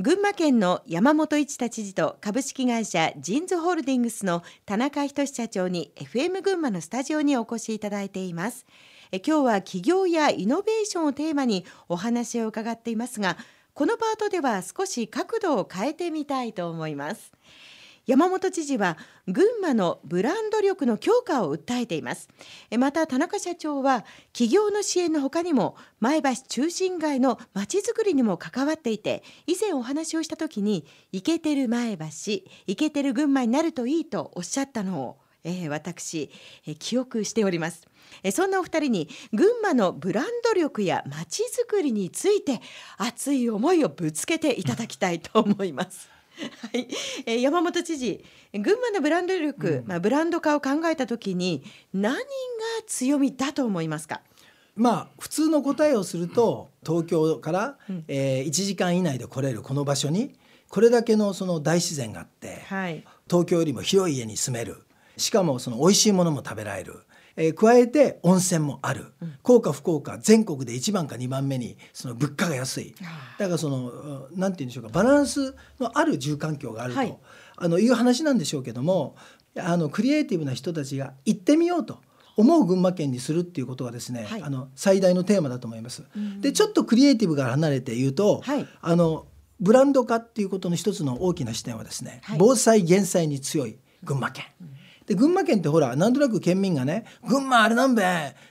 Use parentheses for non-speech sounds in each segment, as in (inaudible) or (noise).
群馬県の山本一太知事と株式会社ジンズホールディングスの田中仁社長に FM 群馬のスタジオにお越しいただいています。え今日は企業やイノベーションをテーマにお話を伺っていますがこのパートでは少し角度を変えてみたいと思います。山本知事は群馬のブランド力の強化を訴えています。また田中社長は企業の支援のほかにも前橋中心街のまちづくりにも関わっていて以前お話をした時にイケてる前橋イケてる群馬になるといいとおっしゃったのを、私、記憶しております、そんなお二人に群馬のブランド力やまちづくりについて熱い思いをぶつけていただきたいと思います。はい、えー、山本知事群馬のブランド力、うん、まあ、ブランド化を考えた時に何が強みだと思いますか？まあ普通の答えをすると東京から、うん、えー、1時間以内で来れるこの場所にこれだけのその大自然があって、はい、東京よりも広い家に住める。しかもその美味しいものも食べられるえー、加えて温泉もある、うん、幸か不幸か全国で1番か2番目にその物価が安い。だからその何て言うんでしょうかバランスのある住環境があると、はい、あのいう話なんでしょうけどもあのクリエイティブな人たちが行ってみようと。思う群馬県にするっていうことがですね、はい、あの最大のテーマだと思います。でちょっとクリエイティブが離れて言うと、はい、あのブランド化っていうことの一つの大きな視点はですね、防災減災に強い群馬県。うんで群馬県ってほらなんとなく県民がね「群馬あれなんべ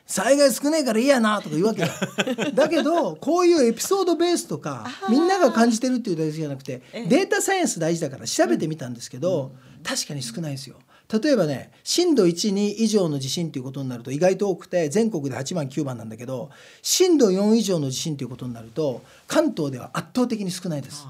災害少ねえからいいやな」とか言うわけ (laughs) だけどこういうエピソードベースとかみんなが感じてるっていうだけじゃなくてデータサイエンス大事だから調べてみたんですけど、確かに少ないですよ。例えばね震度12以上の地震ということになると意外と多くて全国で8番9番なんだけど震度4以上の地震ということになると関東では圧倒的に少ないです。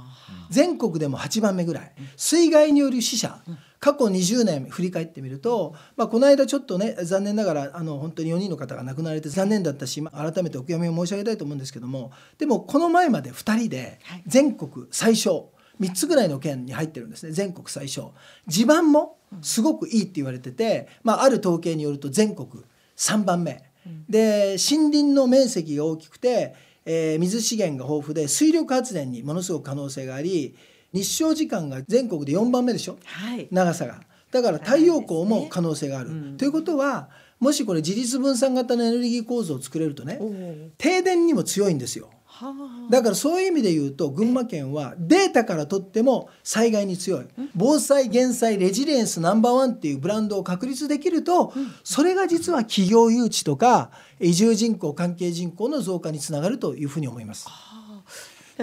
全国でも8番目ぐらい。水害による死者、過去20年振り返ってみると、まあ、この間ちょっとね残念ながらあの本当に4人の方が亡くなられて残念だったし改めてお悔やみを申し上げたいと思うんですけどもでもこの前まで2人で全国最小3つぐらいの県に入ってるんですね。全国最小。地盤もすごくいいって言われてて、まあ、ある統計によると全国3番目。で森林の面積が大きくて、えー、水資源が豊富で水力発電にものすごく可能性があり日照時間が全国で4番目でしょ、はい、長さが。だから太陽光も可能性がある。ねうん、ということはもしこれ自立分散型のエネルギー構造を作れるとね停電にも強いんですよ。だからそういう意味で言うと群馬県はデータからとっても災害に強い。防災減災レジリエンスナンバーワンっていうブランドを確立できるとそれが実は企業誘致とか移住人口関係人口の増加につながるというふうに思います。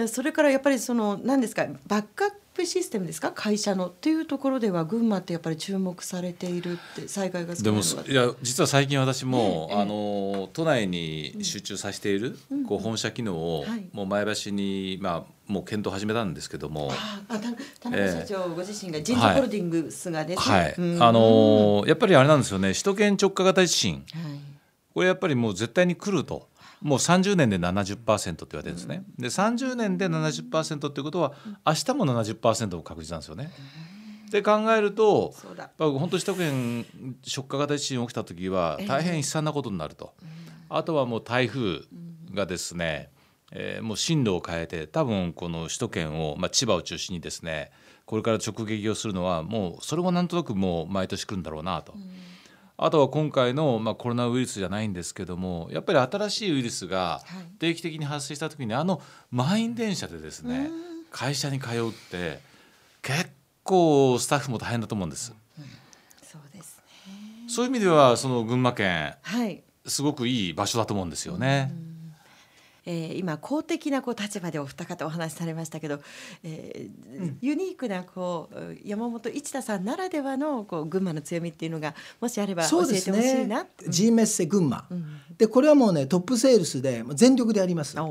それからやっぱりその何ですかバックアップシステムですか？会社のっていうところでは群馬ってやっぱり注目されているって災害がでもいや実は最近私も、ええ、あの都内に集中させている、うん、こう本社機能を、はい、もう前橋にまあもう検討始めたんですけども、あ田中社長ご自身が人事ホールディングスがですね、はい、はい、あのやっぱりあれなんですよね。首都圏直下型地震、はい、これやっぱりもう絶対に来ると。もう30年で70%って言われてるんですね。で30年で70%っていうことは明日も70%も確実なんですよね。で考えると本当首都圏直下型地震起きた時は大変悲惨なことになると。あとはもう台風がですね、えー、もう進路を変えて多分この首都圏を、まあ、千葉を中心にですねこれから直撃をするのはもうそれもなんとなくもう毎年来るんだろうなと。あとは今回の、まあ、コロナウイルスじゃないんですけどもやっぱり新しいウイルスが定期的に発生した時に、あの満員電車でですね会社に通うって結構スタッフも大変だと思うんです。うん、そうですね。そういう意味ではその群馬県、はい、すごくいい場所だと思うんですよね。うんえー、今公的なこう立場でお二方お話しされましたけど、えー、うん、ユニークなこう山本一太さんならではのこう群馬の強みっていうのがもしあれば教えてほしいな。ね、G メッセ群馬、うん、でこれはもうねトップセールスで全力でやります。で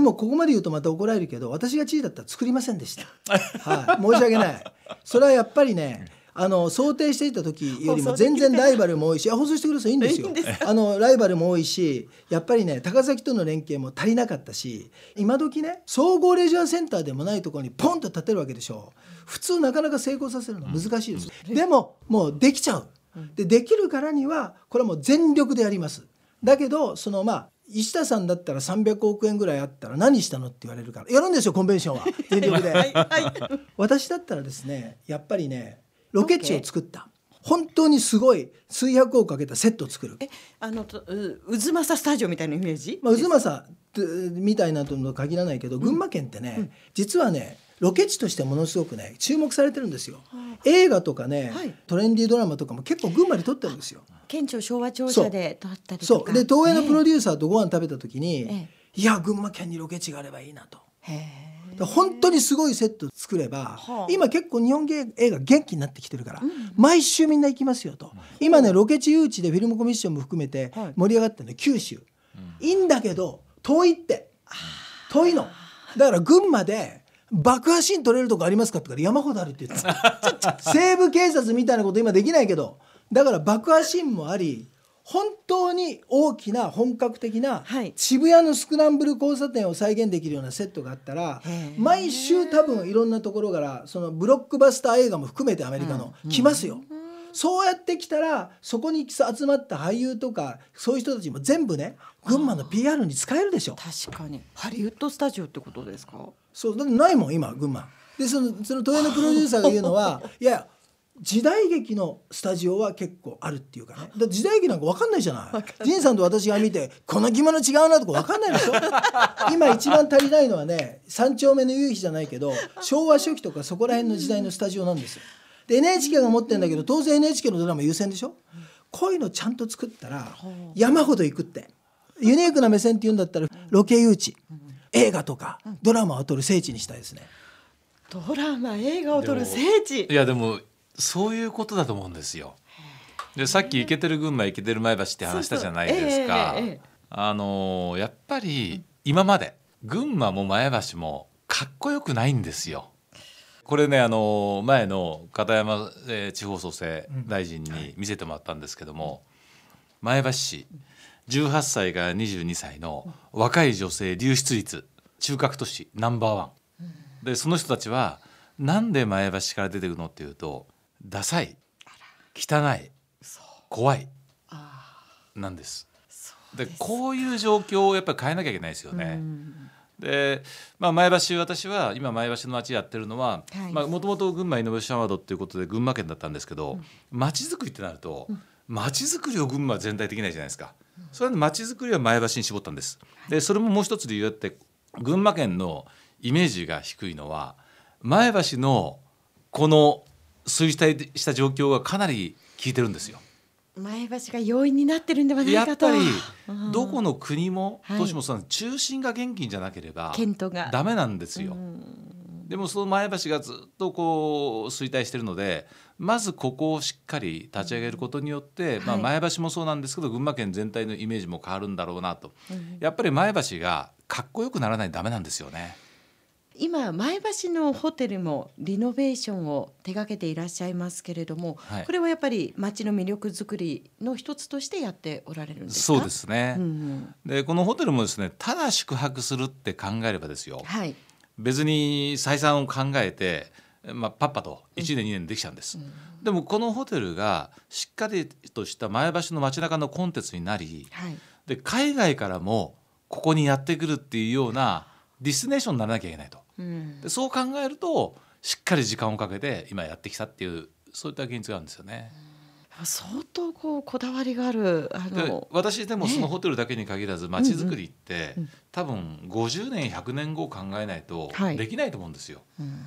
もここまで言うとまた怒られるけど私が知事だったら作りませんでした。(laughs) はい、申し訳ない。それはやっぱりね。あの想定していた時よりも全然ライバルも多いし放送してくださいいいんですよ。あのライバルも多いしやっぱりね高崎との連携も足りなかったし今時ね総合レジャーセンターでもないところにポンと建てるわけでしょ。普通なかなか成功させるの難しいです、うん、でももうできちゃう。でできるからにはこれはもう全力でやります。だけどそのまあ石田さんだったら300億円ぐらいあったら何したのって言われるからやるんですよコンベンションは。(laughs) 全力で、はいはい、私だったらですねやっぱりねロケ地を作った。本当にすごい数百億かけたセットを作る。え、あの渦政スタジオみたいなイメージ？まあ渦政みたいなとの限らないけど、群馬県ってね、うん、実はねロケ地としてものすごくね注目されてるんですよ。映画とかね、はい、トレンディードラマとかも結構群馬に撮ってるんですよ。県庁昭和庁舎で撮ったりそうで東映のプロデューサーとご飯食べた時に、ええ、いや群馬県にロケ地があればいいなと。本当にすごいセット作れば、はあ、今結構日本映画元気になってきてるから、うん、毎週みんな行きますよと、うん、今ねロケ地誘致でフィルムコミッションも含めて盛り上がってるの九州、うん、いいんだけど遠いって。遠いの。だから群馬で爆破シーン撮れるとこありますかってから山ほどあるって言ってた。(laughs) 西部警察みたいなこと今できないけどだから爆破シーンもあり本当に大きな本格的な渋谷のスクランブル交差点を再現できるようなセットがあったら毎週多分いろんなところからそのブロックバスター映画も含めてアメリカの来ますよ。そうやってきたらそこに集まった俳優とかそういう人たちも全部ね群馬の PR に使えるでしょ。確かに。ハリウッドスタジオってことですか？そうだってないもん今群馬。でそのその東映のプロデューサーが言うのは (laughs) いや時代劇のスタジオは結構あるっていうかね。だ時代劇なんか分かんないじゃない。仁さんと私が見てこの着物違うなとか分かんないでしょ。(laughs) 今一番足りないのはね三丁目の夕日じゃないけど昭和初期とかそこら辺の時代のスタジオなんですよ。で NHK が持ってるんだけど当然 NHK のドラマ優先でしょ。こういうのちゃんと作ったら山ほど行くって。ユニークな目線っていうんだったらロケ誘致。映画とかドラマを撮る聖地にしたいですね。ドラマ映画を撮る聖地。いやでもそういうことだと思うんですよ。でさっき「イケてる群馬イケてる前橋」って話したじゃないですか。あのやっぱり今まで群馬も前橋もかっこよくないんですよ。これねあの前の片山、え地方創生大臣に見せてもらったんですけども、前橋市18歳から22歳の若い女性流出率中核都市ナンバーワンでその人たちはなんで前橋から出てくるのっていうとダサい汚い怖い。なんです。でこういう状況をやっぱり変えなきゃいけないですよね。で、まあ、前橋私は今前橋の町やってるのはもともと群馬イノベーションアワードっていうことで群馬県だったんですけど町、づくりってなると町づくりを群馬全体できないじゃないですか。それで町づくりは前橋に絞ったんです。でそれももう一つ理由あって群馬県のイメージが低いのは前橋のこの衰退した状況がかなり効いてるんですよ。前橋が要因になってるんではないかと。やっぱりどこの国も都市もその中心が現金じゃなければダメなんですよ。でもその前橋がずっとこう衰退してるのでまずここをしっかり立ち上げることによって、まあ、前橋もそうなんですけど群馬県全体のイメージも変わるんだろうなと、やっぱり前橋がかっこよくならないとダメなんですよね。今前橋のホテルもリノベーションを手掛けていらっしゃいますけれども、はい、これはやっぱり町の魅力づくりの一つとしてやっておられるんですそうですね、うんうん、でこのホテルもですねただ宿泊するって考えればですよ、はい、別に採算を考えて、まあ、パッパと1年2年できちゃうんです、うん、でもこのホテルがしっかりとした前橋の街中のコンテンツになり、はい、で海外からもここにやってくるっていうようなディスネーションにならなきゃいけないと。でそう考えるとしっかり時間をかけて今やってきたっていうそういった現実があるんですよね。相当こうこだわりがあるあの私でもそのホテルだけに限らず街づくりって、多分50年100年後考えないとできないと思うんですよ。はいうん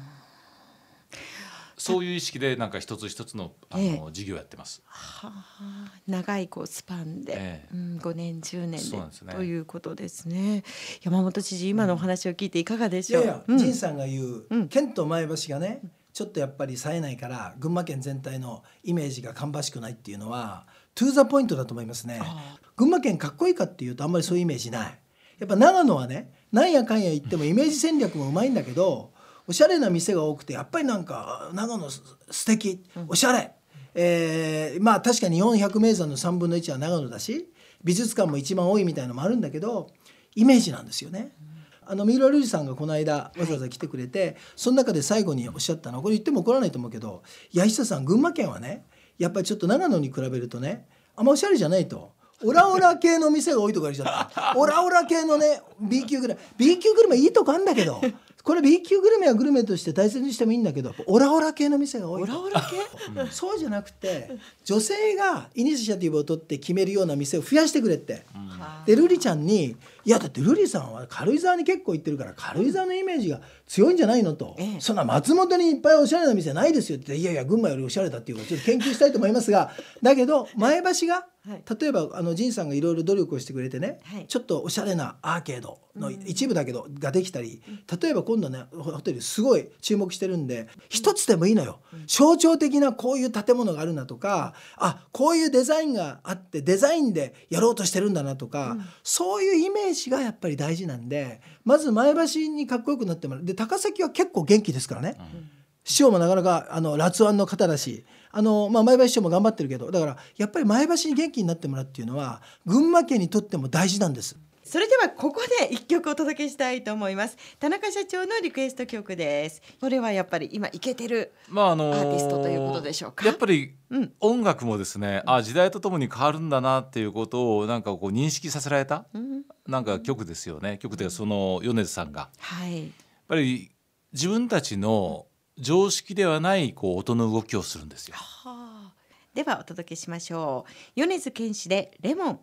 そういう意識でなんか一つ一つのあの、ええ、事業やってます。はあ、長いこうスパンで、ええ、うん、5年10年で、ね、ということですね。山本知事今のお話を聞いていかがでしょう？いやいや、うさんが言う、うん、県と前橋がね、ちょっとやっぱり冴えないから群馬県全体のイメージが芳しくないっていうのはトゥーザポイントだと思いますね。群馬県かっこいいかっていうとあんまりそういうイメージない。やっぱ長野はね、なんやかんや言ってもイメージ戦略もうまいんだけど。おしゃれな店が多くてやっぱりなんか長野素敵。おしゃれ、えー、まあ確かに日本百名山の3分の1は長野だし美術館も一番多いみたいのもあるんだけどイメージなんですよね。あの三浦瑠麗さんがこの間わざわざ来てくれて、はい、その中で最後におっしゃったの。はこれ言っても怒らないと思うけど「八下さん群馬県はねやっぱりちょっと長野に比べるとねあんまおしゃれじゃない」と。オラオラ系の店が多いとか言っちゃった。(laughs) オラオラ系のね B 級グルメ B 級グルメいいとこあんだけどこれ B 級グルメはグルメとして大切にしてもいいんだけどオラオラ系の店が多いオラオラ系、そうじゃなくて女性がイニシアティブを取って決めるような店を増やしてくれって、うん、で瑠璃ちゃんに「いやだって瑠璃さんは軽井沢に結構行ってるから軽井沢のイメージが強いんじゃないの?」と、ええ、そんな松本にいっぱいおしゃれな店ないですよ」って。言って「いやいや群馬よりおしゃれだ」っていうかちょっと研究したいと思いますが。だけど前橋がはい、例えばあの仁さんがいろいろ努力をしてくれてね、はい、ちょっとおしゃれなアーケードの一部だけど、ができたり例えば今度ねホテルすごい注目してるんで一つでもいいのよ、象徴的なこういう建物があるなとかあこういうデザインがあってデザインでやろうとしてるんだなとか、うん、そういうイメージがやっぱり大事なんでまず前橋にかっこよくなってもらう。で高崎は結構元気ですからね。うん市長もなかなかあの辣腕の方だしあの、まあ、前橋市長も頑張ってるけどだからやっぱり前橋に元気になってもらうっていうのは群馬県にとっても大事なんです。それではここで一曲お届けしたいと思います。田中社長のリクエスト曲です。これはやっぱり今イケてるアーティストということでしょうか、まああのー、やっぱり音楽もですね、うん、あ時代とともに変わるんだなっていうことをなんかこう認識させられた、うん、なんか曲ですよね。曲でその米津さんが、はい、やっぱり自分たちの常識ではないこう音の動きをするんですよ。ではお届けしましょう。米津玄師でレモン。